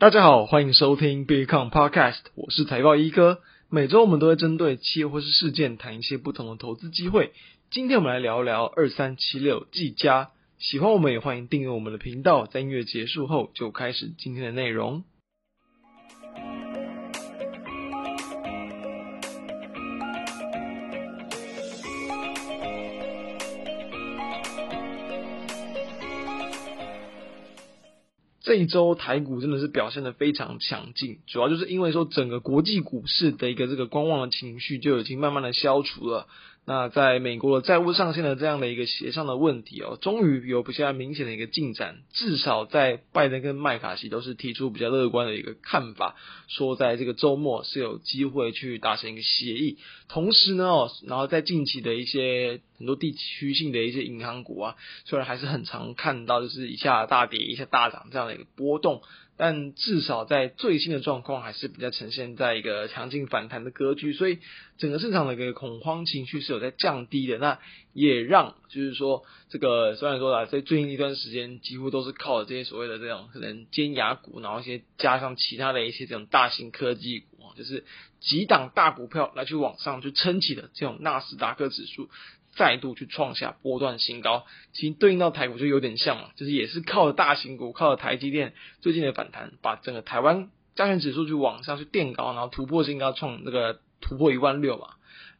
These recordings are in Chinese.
大家好，欢迎收听 Bitcoin Podcast，我是财报一哥。每周我们都会针对企业或是事件谈一些不同的投资机会。今天我们来聊聊二三七六技嘉。喜欢我们也欢迎订阅我们的频道。在音乐结束后，就开始今天的内容。这一周台股真的是表现的非常强劲，主要就是因为说整个国际股市的一个这个观望的情绪就已经慢慢的消除了。那在美国的债务上限的这样的一个协商的问题哦，终于有比较明显的一个进展。至少在拜登跟麦卡锡都是提出比较乐观的一个看法，说在这个周末是有机会去达成一个协议。同时呢，哦，然后在近期的一些很多地区性的一些银行股啊，虽然还是很常看到就是一下大跌一下大涨这样的一个波动。但至少在最新的状况还是比较呈现在一个强劲反弹的格局，所以整个市场的一个恐慌情绪是有在降低的。那也让就是说，这个虽然说啊，在最近一段时间几乎都是靠这些所谓的这种可能尖牙股，然后一些加上其他的一些这种大型科技股，就是几档大股票来去往上去撑起的这种纳斯达克指数。再度去创下波段新高，其实对应到台股就有点像嘛，就是也是靠着大型股，靠着台积电最近的反弹，把整个台湾加权指数去往上去垫高，然后突破新高，创这个突破一万六嘛。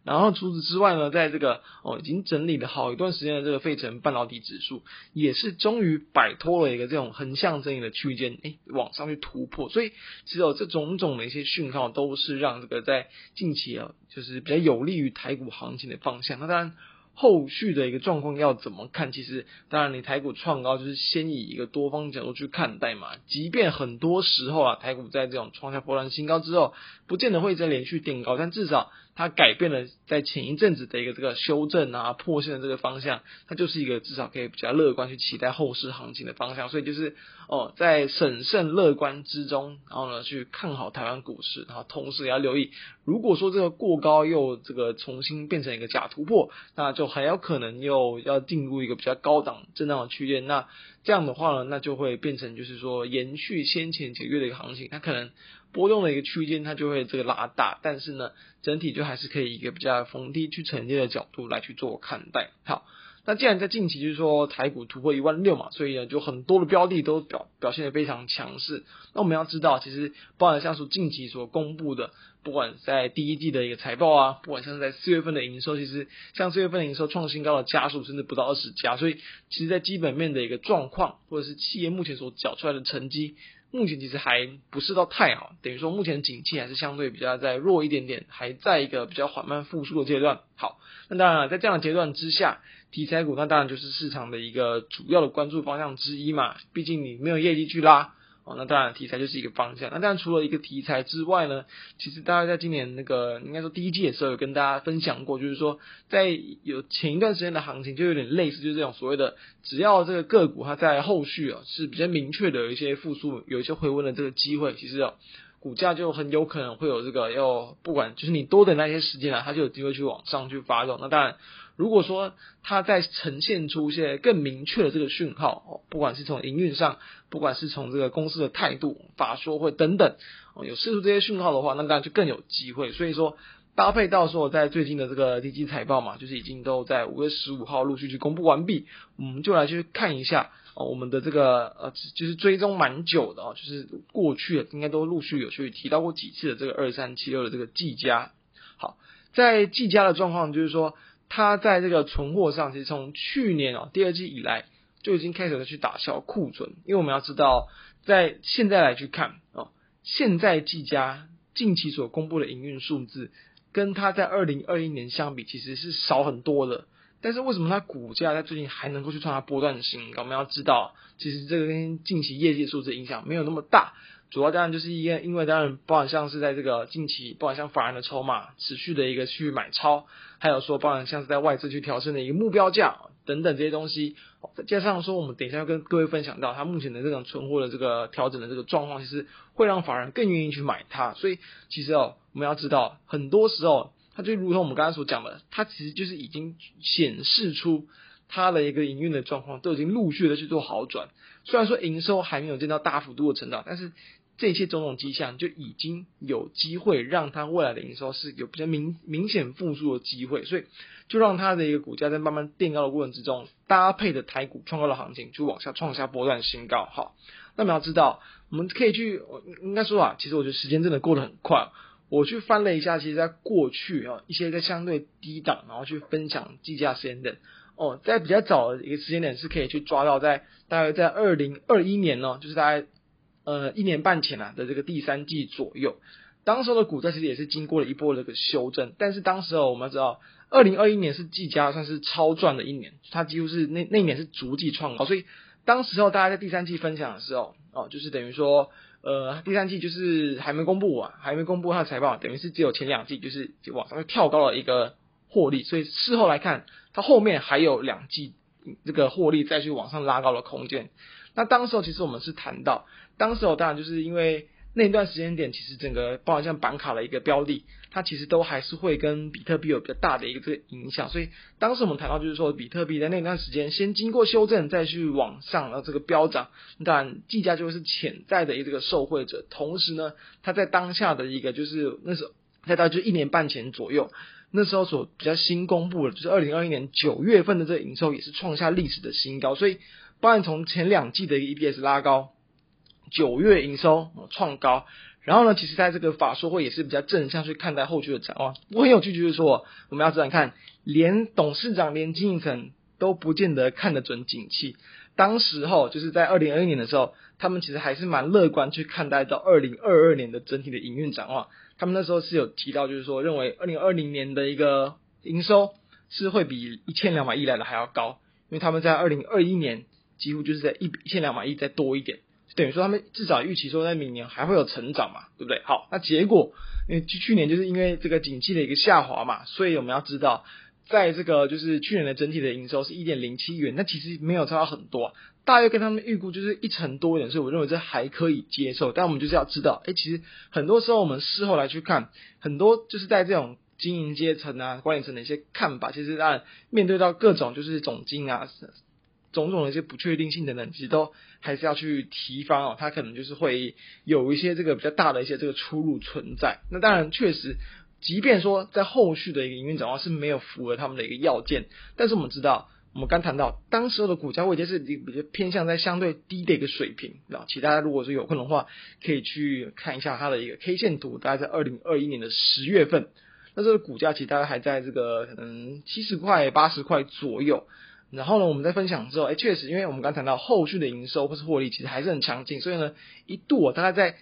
然后除此之外呢，在这个哦已经整理了好一段时间的这个费城半导体指数，也是终于摆脱了一个这种横向整理的区间，诶，往上去突破。所以只有这种种的一些讯号，都是让这个在近期啊，就是比较有利于台股行情的方向。那当然。后续的一个状况要怎么看？其实，当然，你台股创高就是先以一个多方角度去看待嘛。即便很多时候啊，台股在这种创下波段新高之后，不见得会再连续垫高，但至少它改变了在前一阵子的一个这个修正啊、破线的这个方向，它就是一个至少可以比较乐观去期待后市行情的方向。所以就是哦，在审慎乐观之中，然后呢去看好台湾股市，然后同时也要留意，如果说这个过高又这个重新变成一个假突破，那就很有可能又要进入一个比较高档震荡的区间。那这样的话呢，那就会变成就是说延续先前几个月的一个行情，它可能。波动的一个区间，它就会这个拉大，但是呢，整体就还是可以一个比较逢低去承接的角度来去做看待。好，那既然在近期就是说台股突破一万六嘛，所以呢，就很多的标的都表表现得非常强势。那我们要知道，其实包含像说近期所公布的，不管在第一季的一个财报啊，不管像是在四月份的营收，其实像四月份的营收创新高的家数甚至不到二十家，所以其实在基本面的一个状况，或者是企业目前所缴出来的成绩。目前其实还不是到太好，等于说目前景气还是相对比较在弱一点点，还在一个比较缓慢复苏的阶段。好，那当然了，在这样的阶段之下，题材股那当然就是市场的一个主要的关注方向之一嘛，毕竟你没有业绩去拉。哦，那当然题材就是一个方向。那当然除了一个题材之外呢，其实大家在今年那个应该说第一季的时候有跟大家分享过，就是说在有前一段时间的行情就有点类似，就是这种所谓的只要这个个股它在后续啊是比较明确的有一些复苏、有一些回温的这个机会，其实啊股价就很有可能会有这个要不管就是你多等那些时间啊，它就有机会去往上去发动。那当然。如果说它在呈现出一些更明确的这个讯号哦，不管是从营运上，不管是从这个公司的态度、法说会等等哦，有释出这些讯号的话，那当然就更有机会。所以说，搭配到说在最近的这个第一季财报嘛，就是已经都在五月十五号陆续去公布完毕，我们就来去看一下哦，我们的这个呃，就是追踪蛮久的哦，就是过去应该都陆续有去提到过几次的这个二三七六的这个技嘉。好，在技嘉的状况就是说。它在这个存货上，其实从去年哦第二季以来就已经开始去打消库存，因为我们要知道，在现在来去看哦，现在技嘉近期所公布的营运数字，跟它在二零二一年相比，其实是少很多的。但是为什么它股价在最近还能够去创下波段的新高？我们要知道，其实这个跟近期业绩数字影响没有那么大。主要当然就是因为，因为当然，包含像是在这个近期，包含像法人的筹码持续的一个去买超，还有说包含像是在外资去调升的一个目标价等等这些东西，再加上说我们等一下要跟各位分享到，它目前的这种存货的这个调整的这个状况，其实会让法人更愿意去买它。所以其实哦，我们要知道，很多时候它就如同我们刚才所讲的，它其实就是已经显示出它的一个营运的状况都已经陆续的去做好转。虽然说营收还没有见到大幅度的成长，但是这些种种迹象就已经有机会让它未来的营收是有比较明明显复苏的机会，所以就让它的一个股价在慢慢垫高的过程之中，搭配的台股创高的行情就往下创下波段新高。好，那么要知道，我们可以去，应该说啊，其实我觉得时间真的过得很快。我去翻了一下，其实在过去啊，一些在相对低档，然后去分享计价时间点哦，在比较早的一个时间点是可以去抓到在大概在二零二一年呢，就是大概。呃，一年半前啊的这个第三季左右，当时的股价其实也是经过了一波这个修正，但是当时哦，我们知道，二零二一年是技嘉算是超赚的一年，它几乎是那那一年是逐季创高，所以当时候大家在第三季分享的时候，哦，就是等于说，呃，第三季就是还没公布啊，还没公布它的财报，等于是只有前两季就是就往上跳高了一个获利，所以事后来看，它后面还有两季这个获利再去往上拉高的空间。那当时候其实我们是谈到，当时候当然就是因为那段时间点，其实整个包含像板卡的一个标的，它其实都还是会跟比特币有比较大的一个这个影响，所以当时我们谈到就是说，比特币在那段时间先经过修正，再去往上的这个飙涨，当然计价就是潜在的一个这个受惠者，同时呢，它在当下的一个就是那时候在大概就一年半前左右，那时候所比较新公布的，就是二零二一年九月份的这个营收也是创下历史的新高，所以。不然从前两季的一个 EPS 拉高，九月营收创高，然后呢，其实在这个法说会也是比较正向去看待后续的展望。我很有趣，就是说我们要这样看，连董事长、连经营层都不见得看得准景气。当时候就是在二零二一年的时候，他们其实还是蛮乐观去看待到二零二二年的整体的营运展望。他们那时候是有提到，就是说认为二零二零年的一个营收是会比一千两百亿来的还要高，因为他们在二零二一年。几乎就是在一一千两百亿再多一点，等于说他们至少预期说在明年还会有成长嘛，对不对？好，那结果因为去年就是因为这个景气的一个下滑嘛，所以我们要知道，在这个就是去年的整体的营收是一点零七元，那其实没有差到很多，大约跟他们预估就是一成多一点，所以我认为这还可以接受。但我们就是要知道，哎，其实很多时候我们事后来去看，很多就是在这种经营阶层啊、管理层的一些看法，其实当然面对到各种就是总经啊。种种的一些不确定性等等，其实都还是要去提防哦。它可能就是会有一些这个比较大的一些这个出入存在。那当然，确实，即便说在后续的一个营运展望是没有符合他们的一个要件，但是我们知道，我们刚谈到当时候的股价位阶是比较偏向在相对低的一个水平。啊，其大家如果说有空的话，可以去看一下它的一个 K 线图，大概在二零二一年的十月份，那这个股价其实大概还在这个可能七十块、八十块左右。然后呢，我们在分享之后，哎，确实，因为我们刚谈到后续的营收或是获利，其实还是很强劲，所以呢，一度我大概在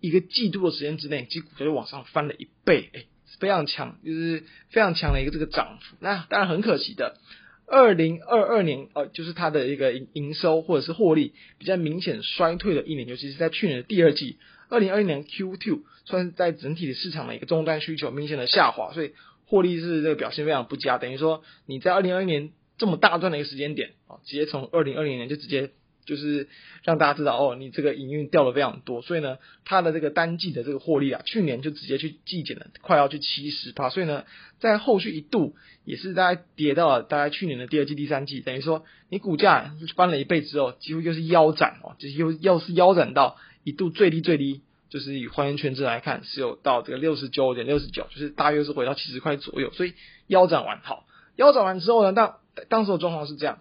一个季度的时间之内，其实股价就往上翻了一倍，哎，非常强，就是非常强的一个这个涨幅。那当然很可惜的，二零二二年，呃，就是它的一个营营收或者是获利比较明显衰退的一年，尤其是在去年的第二季，二零二一年 Q2，算是在整体的市场的一个终端需求明显的下滑，所以获利是这个表现非常不佳，等于说你在二零二一年。这么大段的一个时间点啊，直接从二零二零年就直接就是让大家知道哦，你这个营运掉了非常多，所以呢，它的这个单季的这个获利啊，去年就直接去季减了，快要去七十趴，所以呢，在后续一度也是大概跌到了大概去年的第二季、第三季，等于说你股价翻了一倍之后，几乎就是腰斩哦，就是又又是腰斩到一度最低最低，就是以还原权值来看，是有到这个六十九点六十九，就是大约是回到七十块左右，所以腰斩完好，腰斩完之后呢，当当时的状况是这样，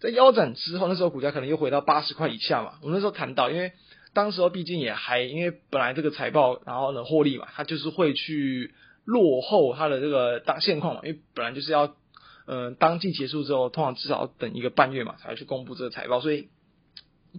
在腰斩之后，那时候股价可能又回到八十块以下嘛。我们那时候谈到，因为当时候毕竟也还，因为本来这个财报，然后呢获利嘛，它就是会去落后它的这个当现况嘛，因为本来就是要，嗯、当季结束之后，通常至少要等一个半月嘛，才去公布这个财报，所以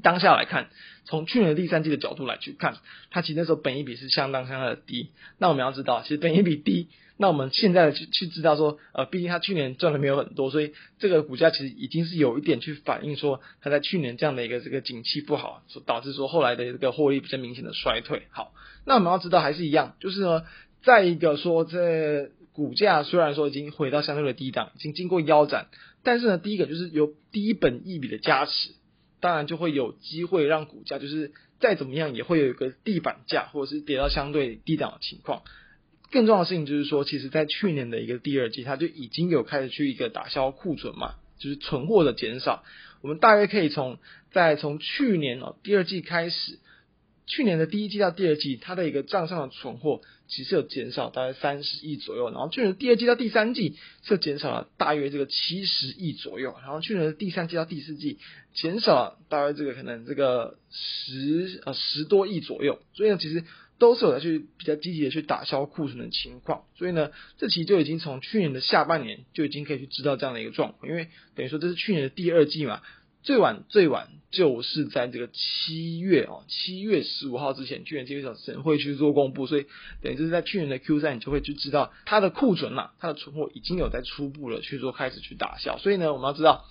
当下来看，从去年第三季的角度来去看，它其实那时候本益比是相当相当的低。那我们要知道，其实本益比低。那我们现在去去知道说，呃，毕竟它去年赚的没有很多，所以这个股价其实已经是有一点去反映说，它在去年这样的一个这个景气不好，所导致说后来的这个获利比较明显的衰退。好，那我们要知道还是一样，就是呢，再一个说这股价虽然说已经回到相对的低档，已经经过腰斩，但是呢，第一个就是有低本益比的加持，当然就会有机会让股价就是再怎么样也会有一个地板价或者是跌到相对低档的情况。更重要的事情就是说，其实，在去年的一个第二季，它就已经有开始去一个打消库存嘛，就是存货的减少。我们大约可以从在从去年哦第二季开始，去年的第一季到第二季，它的一个账上的存货其实有减少大概三十亿左右，然后去年第二季到第三季是减少了大约这个七十亿左右，然后去年的第三季到第四季减少了大约这个可能这个十呃十多亿左右，所以呢，其实都是有在去比较积极的去打消库存的情况，所以呢，这其实就已经从去年的下半年就已经可以去知道这样的一个状况，因为等于说这是去年的第二季嘛。最晚最晚就是在这个七月哦，七月十五号之前，去年经济审会去做公布，所以等于就是在去年的 Q 三，你就会去知道它的库存呐，它的存货已经有在初步了去做开始去打消，所以呢，我们要知道，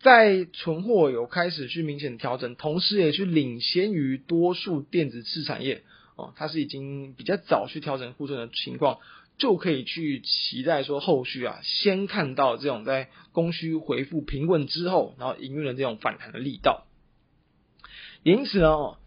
在存货有开始去明显调整，同时也去领先于多数电子次产业哦，它是已经比较早去调整库存的情况。就可以去期待说后续啊，先看到这种在供需回复平稳之后，然后营运的这种反弹的力道。因此呢，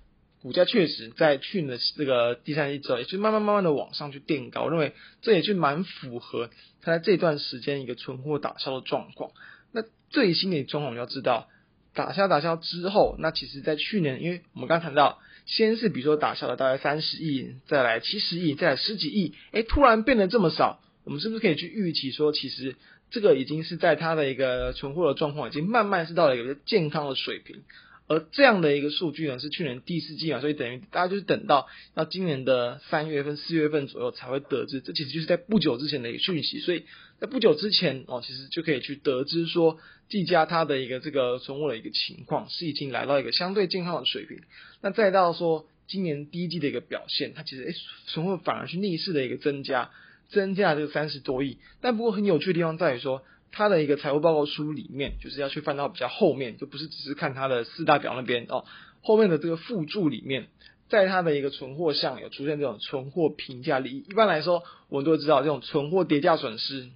股价确实在去年的这个第三季之后，也是慢慢慢慢的往上去垫高，我认为这也是蛮符合它在这段时间一个存货打消的状况。那最新的状况我们要知道，打消打消之后，那其实在去年，因为我们刚谈到。先是比如说打下了大概三十亿，再来七十亿，再来十几亿，哎，突然变得这么少，我们是不是可以去预期说，其实这个已经是在它的一个存货的状况已经慢慢是到了一个健康的水平，而这样的一个数据呢，是去年第四季嘛，所以等于大家就是等到到今年的三月份、四月份左右才会得知，这其实就是在不久之前的一个讯息，所以。在不久之前哦，其实就可以去得知说，技嘉它的一个这个存货的一个情况是已经来到一个相对健康的水平。那再到说今年第一季的一个表现，它其实诶存货反而是逆势的一个增加，增加了这个三十多亿。但不过很有趣的地方在于说，它的一个财务报告书里面，就是要去翻到比较后面，就不是只是看它的四大表那边哦，后面的这个附注里面，在它的一个存货项有出现这种存货评价利益。一般来说，我们都知道这种存货跌价损失。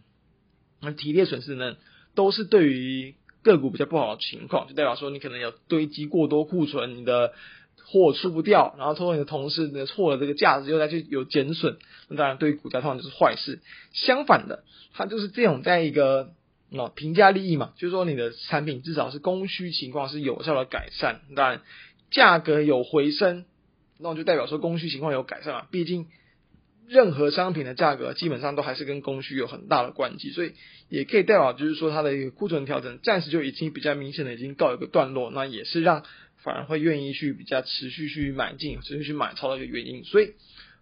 那提列损失呢，都是对于个股比较不好的情况，就代表说你可能有堆积过多库存，你的货出不掉，然后通过你的同事的错了这个价值又再去有减损，那当然对于股价通常就是坏事。相反的，它就是这种在一个那评价利益嘛，就是说你的产品至少是供需情况是有效的改善，但价格有回升，那就代表说供需情况有改善了，毕竟。任何商品的价格基本上都还是跟供需有很大的关系，所以也可以代表就是说它的一个库存调整暂时就已经比较明显的已经告一个段落，那也是让反而会愿意去比较持续去买进、持续去买超的一个原因。所以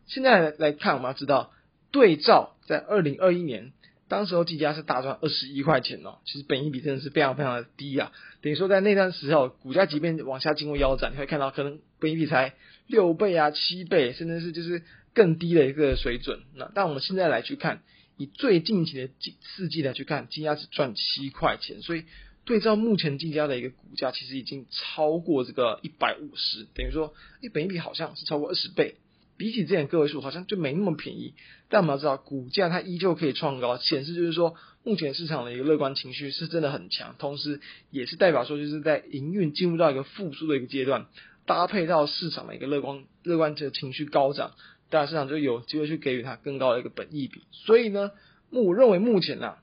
现在来看，我们要知道对照在二零二一年，当时候技嘉是大赚二十一块钱哦，其实本益比真的是非常非常的低啊，等于说在那段时候股价即便往下经过腰斩，你会看到可能本益比才六倍啊、七倍，甚至是就是。更低的一个水准。那但我们现在来去看，以最近期的四季来去看，技嘉只赚七块钱，所以对照目前技嘉的一个股价，其实已经超过这个一百五十，等于说，一本益比好像是超过二十倍。比起之前个位数，好像就没那么便宜。但我们要知道，股价它依旧可以创高，显示就是说，目前市场的一个乐观情绪是真的很强，同时也是代表说，就是在营运进入到一个复苏的一个阶段，搭配到市场的一个乐观乐观的情绪高涨。大家，市场就有机会去给予它更高的一个本益比。所以呢，我认为目前呢、啊，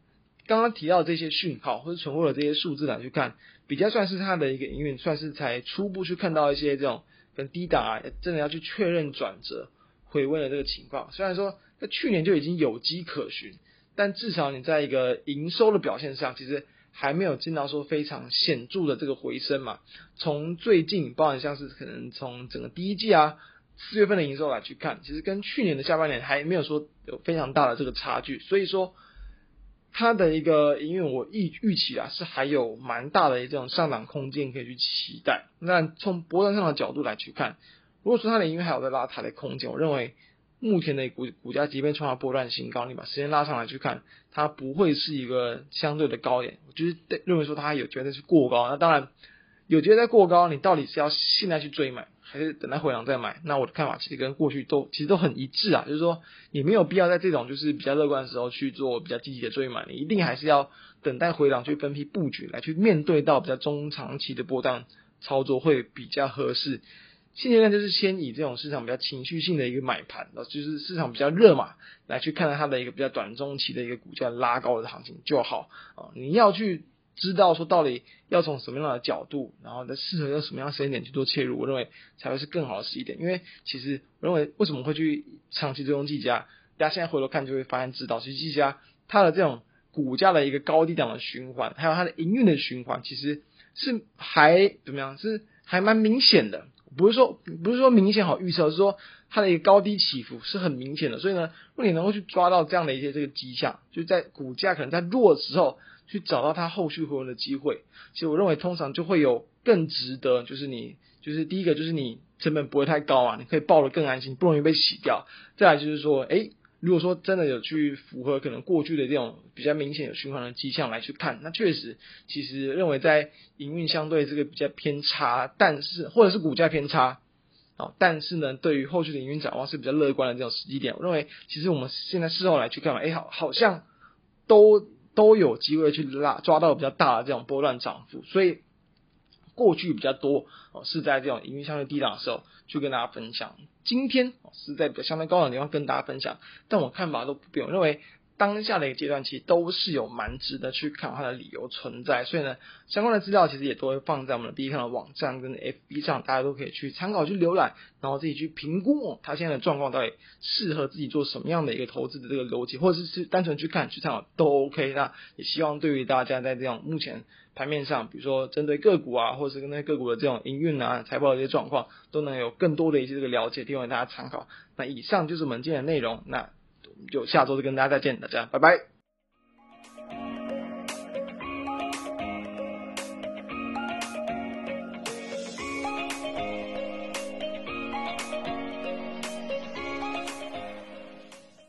刚刚提到这些讯号或者存货的这些数字来去看，比较算是它的一个营运，算是才初步去看到一些这种跟低档啊，真的要去确认转折回温的这个情况。虽然说在去年就已经有迹可循，但至少你在一个营收的表现上，其实还没有见到说非常显著的这个回升嘛。从最近，包含像是可能从整个第一季啊。四月份的营收来去看，其实跟去年的下半年还没有说有非常大的这个差距，所以说它的一个营运我预预期啊是还有蛮大的这种上涨空间可以去期待。那从波段上的角度来去看，如果说它的营运还有在拉抬的空间，我认为目前的股股价即便创了波段新高，你把时间拉上来去看，它不会是一个相对的高点，我就是认为说它有觉得是过高。那当然有觉得过高，你到底是要现在去追买？还是等待回档再买，那我的看法其实跟过去都其实都很一致啊，就是说你没有必要在这种就是比较乐观的时候去做比较积极的追买，你一定还是要等待回档去分批布局来去面对到比较中长期的波段操作会比较合适。现阶段就是先以这种市场比较情绪性的一个买盘，就是市场比较热嘛，来去看到它的一个比较短中期的一个股价拉高的行情就好啊。你要去知道说到底要从什么样的角度，然后再适合用什么样的时间点去做切入，我认为才会是更好的时机点。因为其实我认为为什么会去长期追踪技嘉，大家现在回头看就会发现知道，其实技嘉它的这种股价的一个高低档的循环，还有它的营运的循环，其实是还怎么样？是还蛮明显的。不是说不是说明显好预测，是说它的一个高低起伏是很明显的。所以呢，如果你能够去抓到这样的一些这个迹象，就在股价可能在弱的时候，去找到它后续回温的机会，其实我认为通常就会有更值得，就是你就是第一个就是你成本不会太高啊，你可以抱得更安心，不容易被洗掉。再来就是说，诶。如果说真的有去符合可能过去的这种比较明显有循环的迹象来去看，那确实其实认为在营运相对这个比较偏差，但是或者是股价偏差，哦，但是呢，对于后续的营运展望是比较乐观的这种时机点，我认为其实我们现在事后来去看，哎，好，好像都都有机会去拉抓到比较大的这种波段涨幅，所以。过去比较多哦，是在这种盈利相对低档的时候去跟大家分享。今天是在比较相对高档的地方跟大家分享，但我看法都不变，我认为。当下的一个阶段，其实都是有蛮值得去看它的理由存在，所以呢，相关的资料其实也都会放在我们的 B 站的网站跟 FB 上，大家都可以去参考去浏览，然后自己去评估，它现在的状况到底适合自己做什么样的一个投资的这个逻辑，或者是是单纯去看去参考都 OK。那也希望对于大家在这样目前盘面上，比如说针对个股啊，或者是跟那个股的这种营运啊、财报的一些状况，都能有更多的一些这个了解，提供大家参考。那以上就是我们今天的内容，那。就下周再跟大家再见，大家拜拜。